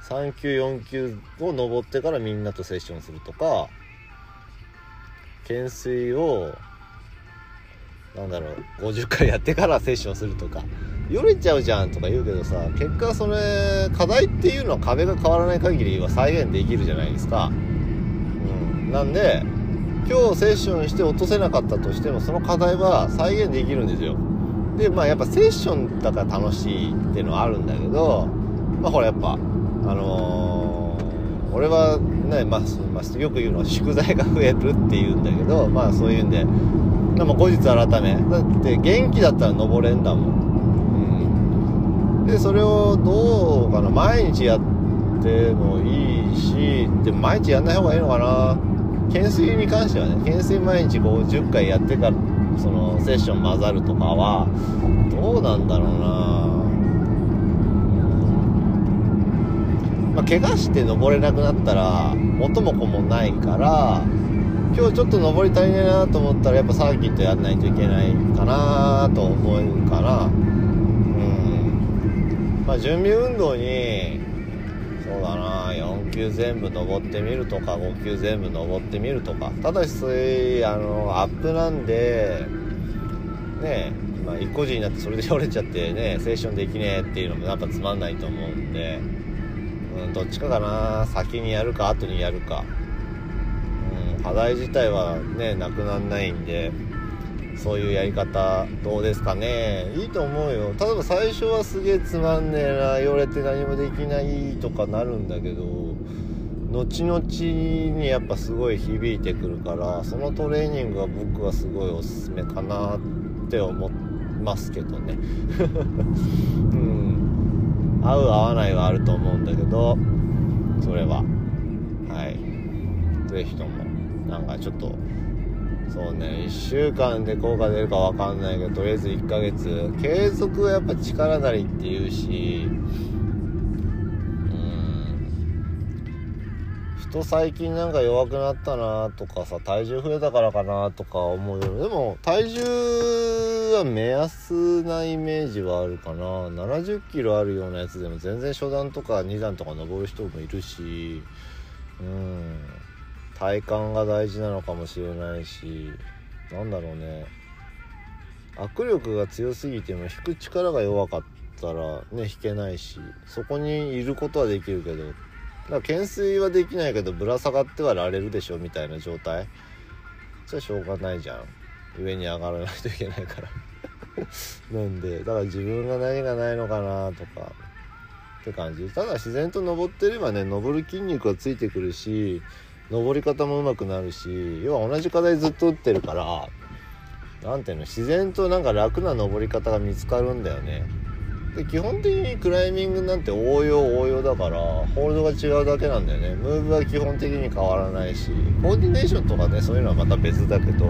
Speaker 1: 3級4級を登ってからみんなとセッションするとか懸垂をなんだろう50回やってからセッションするとかよれちゃうじゃんとか言うけどさ結果それ課題っていうのは壁が変わらない限りは再現できるじゃないですか。うん。なんで今日セッションして落とせなかったとしてもその課題は再現できるんですよ。でまあやっぱセッションだから楽しいっていうのはあるんだけどまあほらやっぱあのー、俺はね、まあ、まあ、よく言うのは宿題が増えるって言うんだけどまあそういうんででも後日改めだって元気だったら登れんだもん、うん、でそれをどうかな毎日やってもいいしでも毎日やんない方がいいのかな。懸垂に関してはね懸垂毎日50回やってからそのセッション混ざるとかはどうなんだろうな。まあ、怪我して登れなくなったら元も子もないから今日ちょっと登り足りないなと思ったらやっぱサーキットやんないといけないかなと思うかなうん。まあ準備運動に級全部登ってみるとか5級全部登ってみるとか。ただしそういうあのアップなんでねまあ、一個人になってそれで折れちゃってねセッションできねえっていうのもやっぱつまんないと思うんで、うん、どっちかかな。先にやるか後にやるか。うん課題自体はねなくなんないんで。そういうやり方どうですかね。いいと思うよ。例えば最初はすげえつまんねえな。言われて何もできないとかなるんだけど後々にやっぱすごい響いてくるからそのトレーニングは僕はすごいおすすめかなって思いますけどね。うん。合う合わないはあると思うんだけどそれは。はい。是非ともなんかちょっとそうね1週間で効果出るか分かんないけどとりあえず1ヶ月。継続はやっぱ力なりっていうしうん。ふと最近なんか弱くなったなとかさ体重増えたからかなとか思うよでも体重は目安なイメージはあるかな。70キロあるようなやつでも全然初段とか2段とか登る人もいるしうん。体幹が大事なのかもしれないしなんだろうね。握力が強すぎても引く力が弱かったらね引けないしそこにいることはできるけどだから懸垂はできないけどぶら下がってはられるでしょみたいな状態。じゃしょうがないじゃん。上に上がらないといけないから。なんでだから自分が何がないのかなとかって感じ。ただ自然と登ってればね登る筋肉はついてくるし登り方も上手くなるし要は同じ課題ずっと打ってるから何ていうの自然となんか楽な登り方が見つかるんだよね。で基本的にクライミングなんて応用応用だからホールドが違うだけなんだよね。ムーブは基本的に変わらないしコーディネーションとかねそういうのはまた別だけど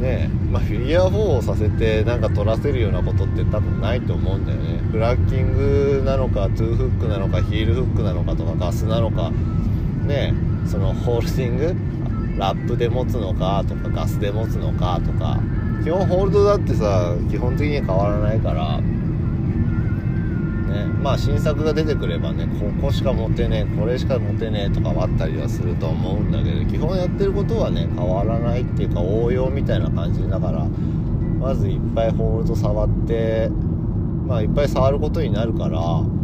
Speaker 1: ねまあ、フィギュア4をさせてなんか取らせるようなことって多分ないと思うんだよね。フラッキングなのかトゥーフックなのかヒールフックなのかとかガスなのかねそのホールディングラップで持つのかとかガスで持つのかとか。基本ホールドだってさ基本的に変わらないから。ねまあ新作が出てくればねここしか持てねえこれしか持てねえとかはあったりはすると思うんだけど基本やってることはね変わらないっていうか応用みたいな感じだからまずいっぱいホールド触ってまあいっぱい触ることになるからうん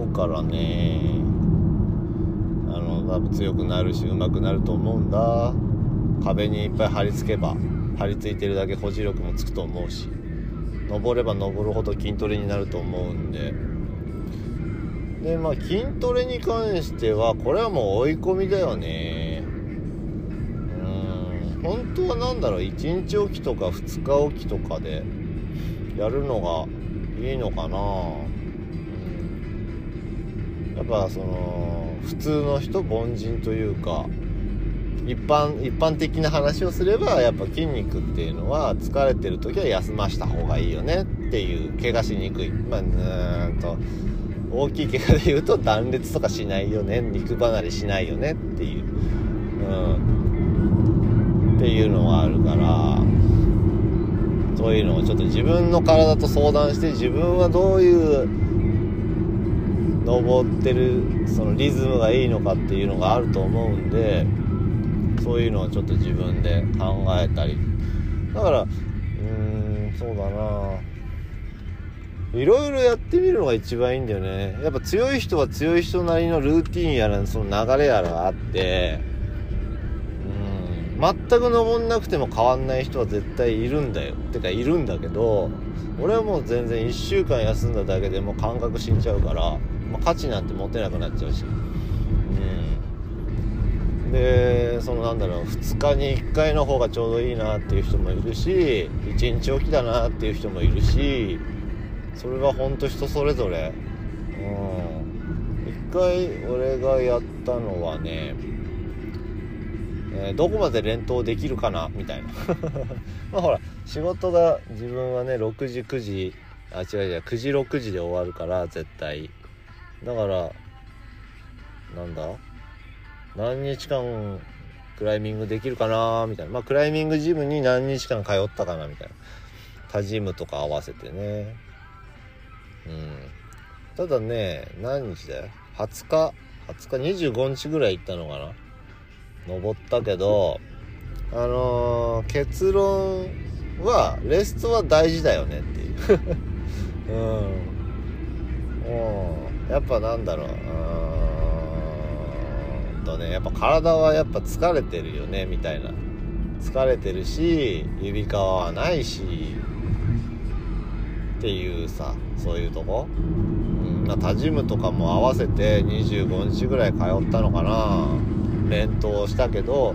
Speaker 1: 思うからね。あの多分強くなるし上手くなると思うんだ。壁にいっぱい貼り付けば張り付いてるだけ保持力もつくと思うし登れば登るほど筋トレになると思うんで。でまあ筋トレに関してはこれはもう追い込みだよね。うん本当は何だろう1日おきとか2日おきとかでやるのがいいのかな。やっぱその普通の人凡人というか一般一般的な話をすればやっぱ筋肉っていうのは疲れてる時は休ました方がいいよねっていう怪我しにくい。まあうんと大きい怪我で言うと断裂とかしないよね。肉離れしないよねっていう。うん。っていうのがあるからそういうのをちょっと自分の体と相談して自分はどういう登ってるそのリズムがいいのかっていうのがあると思うんでそういうのをちょっと自分で考えたり。だからうーんそうだな。いろいろやってみるのが一番いいんだよね。やっぱ強い人は強い人なりのルーティンやらその流れやらがあってうん全く登んなくても変わんない人は絶対いるんだよ。てかいるんだけど俺はもう全然1週間休んだだけでもう感覚死んじゃうから、まあ、価値なんて持てなくなっちゃうし。うん。でそのなんだろう2日に1回の方がちょうどいいなっていう人もいるし1日おきだなっていう人もいるしそれは本当人それぞれ。うん。1回俺がやったのはね、え、どこまで連投できるかなみたいな。まあほら仕事が自分はね6時9時あ違う違う9時6時で終わるから絶対。だからなんだ？何日間クライミングできるかなみたいな。まあクライミングジムに何日間通ったかなみたいな。他ジムとか合わせてね。うん。ただね何日だよ？20日？20日？25日ぐらい行ったのかな？登ったけどあのー、結論はレストは大事だよねっていう。うん。もうやっぱなんだろう。うーんとねやっぱ体はやっぱ疲れてるよねみたいな。疲れてるし指皮はないしっていうさそういうとこ、うんまあ、他ジムとかも合わせて25日ぐらい通ったのかな。連投したけど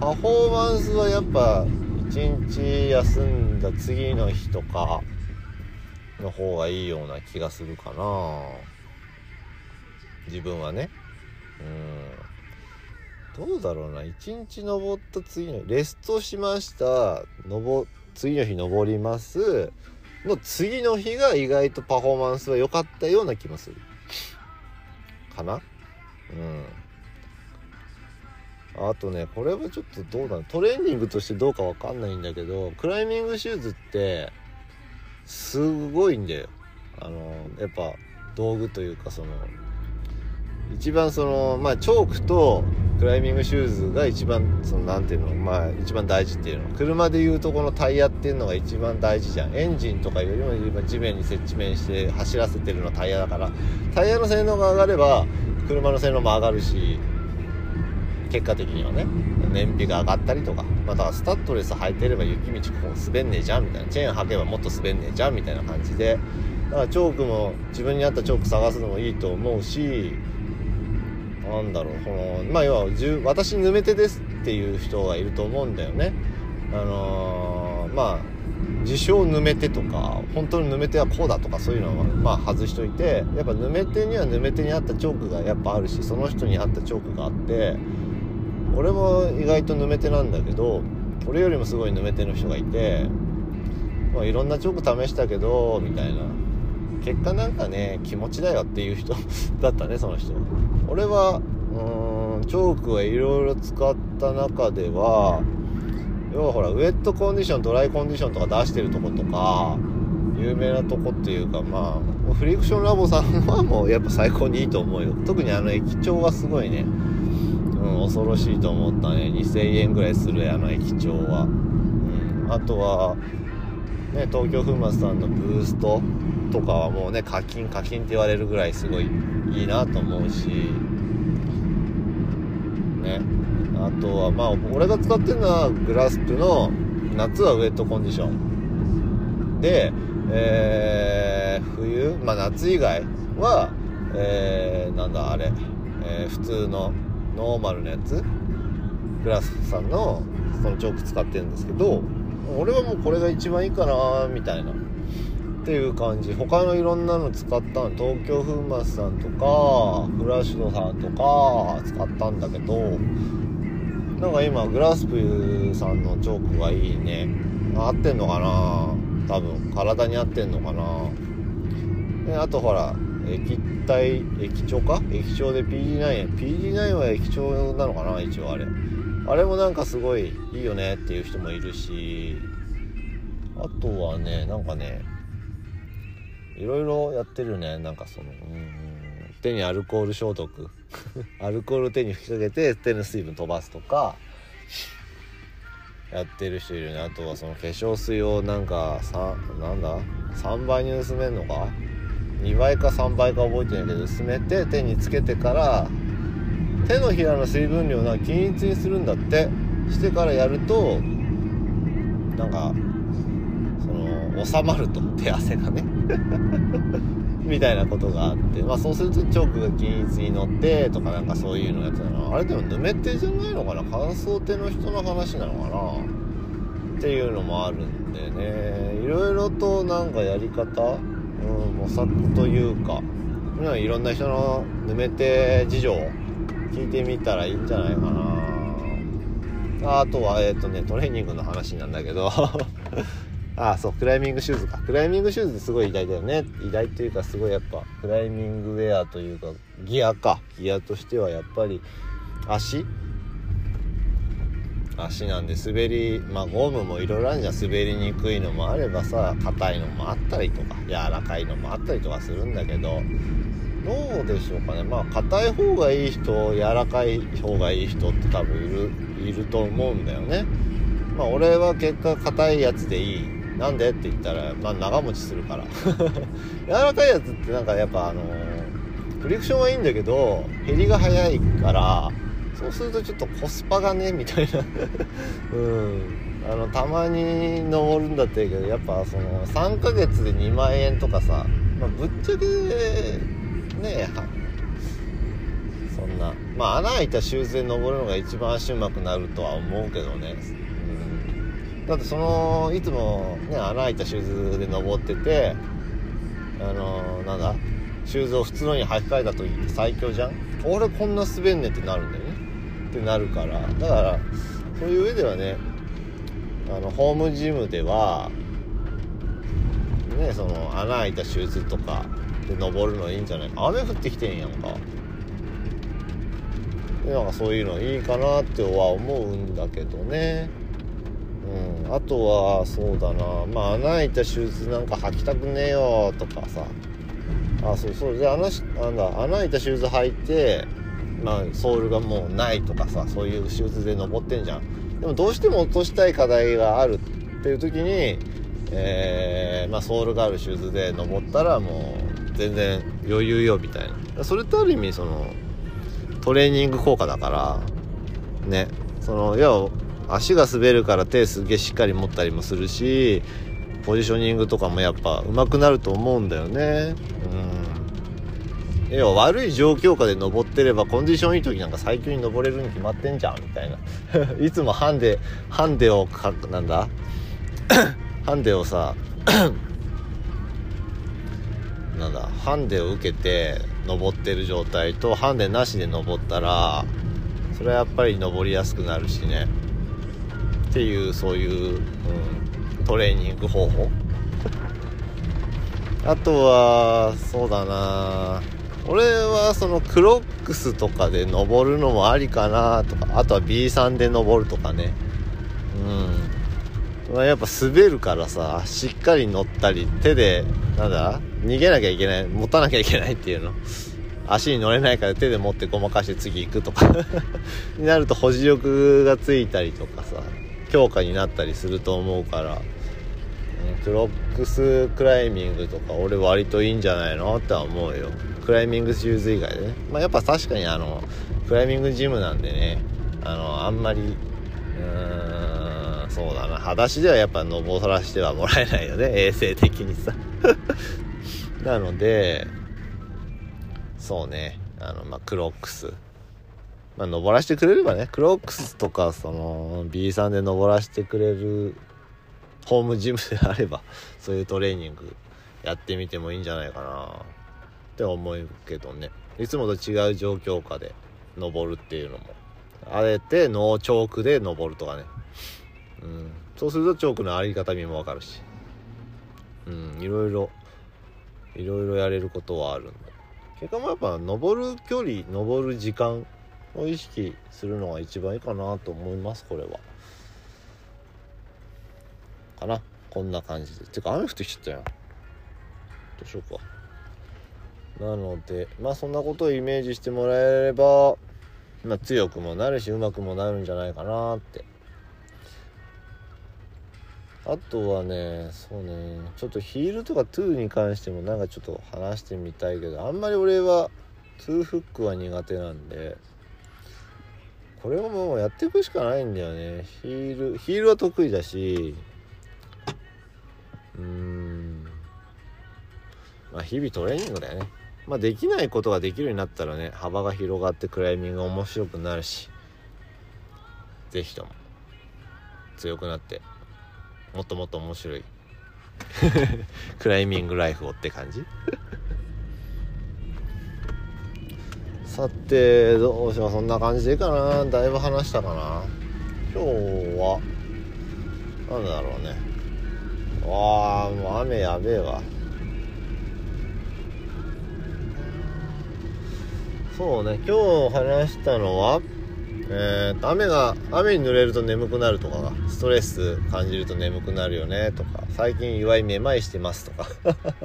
Speaker 1: パフォーマンスはやっぱ1日休んだ次の日とかの方がいいような気がするかな。自分はね。うん。どうだろうな。一日登った次のレストしました。登次の日登ります。の次の日が意外とパフォーマンスは良かったような気もする。かな？うん。あとねこれはちょっとどうだトレーニングとしてどうかわかんないんだけどクライミングシューズってすごいんだよ。あのやっぱ道具というかその一番そのまあチョークとクライミングシューズが一番そのなんていうのまあ一番大事っていうの車でいうとこのタイヤっていうのが一番大事じゃん。エンジンとかよりも地面に接地面して走らせてるのタイヤだからタイヤの性能が上がれば車の性能も上がるし結果的にはね燃費が上がったりとかまたスタッドレス履いてれば雪道ここ滑んねえじゃんみたいなチェーン履けばもっと滑んねえじゃんみたいな感じでだからチョークも自分に合ったチョーク探すのもいいと思うしなんだろうこのまあ要は私ぬめてですっていう人がいると思うんだよね。あのー、まあ自称ぬめてとか本当にぬめてはこうだとかそういうのはまあ外しといてやっぱぬめてにはぬめてにあったチョークがやっぱあるしその人に合ったチョークがあって俺も意外とぬめてなんだけど俺よりもすごいぬめての人がいて、まあ、いろんなチョーク試したけどみたいな。結果なんかね気持ちだよっていう人 だったねその人は。俺はうーんチョークはいろいろ使った中では要はほらウェットコンディションドライコンディションとか出してるとことか有名なとこっていうかまあフリクションラボさんはもうやっぱ最高にいいと思うよ。特にあの駅長はすごいね、うん、恐ろしいと思ったね。2000円ぐらいするあの駅長は、うん、あとはね東京粉末さんのブーストとかはもうね課金課金って言われるぐらいすごいいいなと思うしね。あとはまあ俺が使ってるのはグラスプの夏はウェットコンディション。で、えー、冬まあ夏以外は、えー、なんだあれ、えー、普通のノーマルのやつ。グラスさんのそのチョーク使ってるんですけど俺はもうこれが一番いいかなみたいな。っていう感じ。他のいろんなの使ったの東京粉末さんとかフラッシュドさんとか使ったんだけどなんか今グラスプーさんのチョークがいいね。合ってんのかな？多分。体に合ってんのかな？であとほら液体液晶か？液晶で PD9 や。PD9 は液晶なのかな？一応あれ。あれもなんかすごいいいよねっていう人もいるし。あとはねなんかねいろいろやってるね。なんかそのうん手にアルコール消毒。アルコールを手に吹きかけて手の水分飛ばすとかやってる人いるね。あとはその化粧水をなんかさなんだ？3倍に薄めんのか？2倍か3倍か覚えてないけど薄めて手につけてから手のひらの水分量が均一にするんだって。してからやるとなんかその収まると。手汗がね。みたいなことがあって、まあそうするとチョークが均一に乗ってとかなんかそういうのやつだな。あれでもぬめ手じゃないのかな乾燥手の人の話なのかなっていうのもあるんでね。いろいろとなんかやり方、うん、模索というか、いろんな人のぬめ手事情聞いてみたらいいんじゃないかな。あとは、えっ、ー、とね、トレーニングの話なんだけどあそうクライミングシューズか。クライミングシューズってすごい偉大だよね。偉大というかすごいやっぱクライミングウェアというかギアか。ギアとしてはやっぱり足？足なんで滑りまあゴムもいろいろあるじゃん。滑りにくいのもあればさ硬いのもあったりとか柔らかいのもあったりとかするんだけどどうでしょうかね。まあ硬い方がいい人柔らかい方がいい人って多分いるいると思うんだよね。まあ俺は結果硬いやつでいい。なんで？って言ったら、まあ、長持ちするから。柔らかいやつってなんかやっぱあのフリクションはいいんだけど減りが早いからそうするとちょっとコスパがねみたいな。うん。あのたまに登るんだってけどやっぱその3ヶ月で2万円とかさ、まあ、ぶっちゃけねそんな。まあ穴開いたシューズで登るのが一番足うまくなるとは思うけどね。だってそのいつもね穴開いたシューズで登っててあのなんだシューズを普通のに履き替えた時って最強じゃん？俺こんな滑んねってなるんだよね。ってなるから。だからそういう上ではねあのホームジムではねその穴開いたシューズとかで登るのいいんじゃない？か雨降ってきてんやんか。でなんかそういうのいいかなっては思うんだけどね。うん、あとはそうだな。まあ穴開いたシューズなんか履きたくねえよとかさ。あそうそう。で穴なんだ穴開いたシューズ履いてまあソールがもうないとかさそういうシューズで登ってんじゃん。でもどうしても落としたい課題があるっていう時にえー、まあ、ソールがあるシューズで登ったらもう全然余裕よみたいな。それってある意味そのトレーニング効果だからね。その要は足が滑るから手すげえしっかり持ったりもするしポジショニングとかもやっぱ上手くなると思うんだよね。うん。要は悪い状況下で登ってればコンディションいい時なんか最強に登れるに決まってんじゃんみたいな。いつもハンデハンデをかなんだ？ハンデを さ なんだ？ハンデを受けて登ってる状態とハンデなしで登ったらそれはやっぱり登りやすくなるしね。っていうそういう、うん、トレーニング方法。あとはそうだな。俺はそのクロックスとかで登るのもありかなとかあとは B3 で登るとかね。うん。やっぱ滑るからさしっかり乗ったり手でなんだ逃げなきゃいけない持たなきゃいけないっていうの。足に乗れないから手で持ってごまかして次行くとか。になると保持力がついたりとかさ。強化になったりすると思うからクロックスクライミングとか俺割といいんじゃないのって思うよ。クライミングシューズ以外でね。まあやっぱ確かにあのクライミングジムなんでねあのあんまりうーんそうだな。裸足ではやっぱ登らせてはもらえないよね。衛生的にさ。なのでそうね。あのまあクロックス。まあ登らせてくれればねクロックスとかその B さんで登らせてくれるホームジムであればそういうトレーニングやってみてもいいんじゃないかなって思うけどね。いつもと違う状況下で登るっていうのも。あえてノーチョークで登るとかね。うん。そうするとチョークのあり方にもわかるし。うん。いろいろいろいろやれることはあるんで結果もやっぱ登る距離登る時間を意識するのが一番いいかなと思いますこれは。かな。こんな感じで。てか雨降ってきちゃったやんどうしようか。なのでまあそんなことをイメージしてもらえれば、まあ、強くもなるしうまくもなるんじゃないかなって。あとはねそうね。ちょっとヒールとかトゥーに関してもなんかちょっと話してみたいけどあんまり俺はトゥーフックは苦手なんでこれをもうやっていくしかないんだよね。ヒールヒールは得意だし。うーん。まあ日々トレーニングだよね。まあできないことができるようになったらね幅が広がってクライミング面白くなるし。是非とも。強くなって。もっともっと面白い。クライミングライフをって感じ。さてどうしようそんな感じでいいかな。だいぶ話したかな。今日はなんだろうね。わあもう雨やべえわ。そうね今日話したのはえー、と雨が雨に濡れると眠くなるとかストレス感じると眠くなるよねとか最近祝いめまいしてますとか。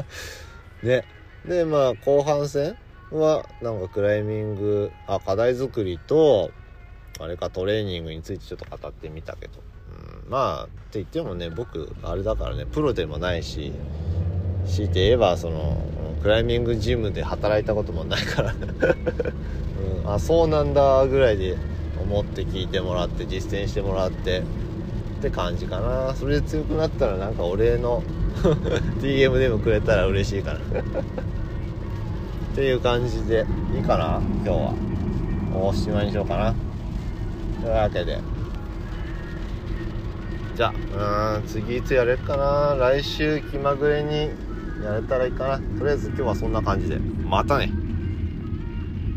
Speaker 1: ね。でまあ後半戦はなんかクライミングあ課題作りとあれかトレーニングについてちょっと語ってみたけど、うん、まあって言ってもね僕あれだからねプロでもないし強いて言えばそのクライミングジムで働いたこともないから、うん、あそうなんだぐらいで思って聞いてもらって実践してもらってって感じかな。それで強くなったらなんかお礼の DM でもくれたら嬉しいかな。という感じでいいかな今日は。おしまいにしようかな。というわけで。じゃあうん次いつやれるかな。来週気まぐれにやれたらいいかな。とりあえず今日はそんな感じで。またね。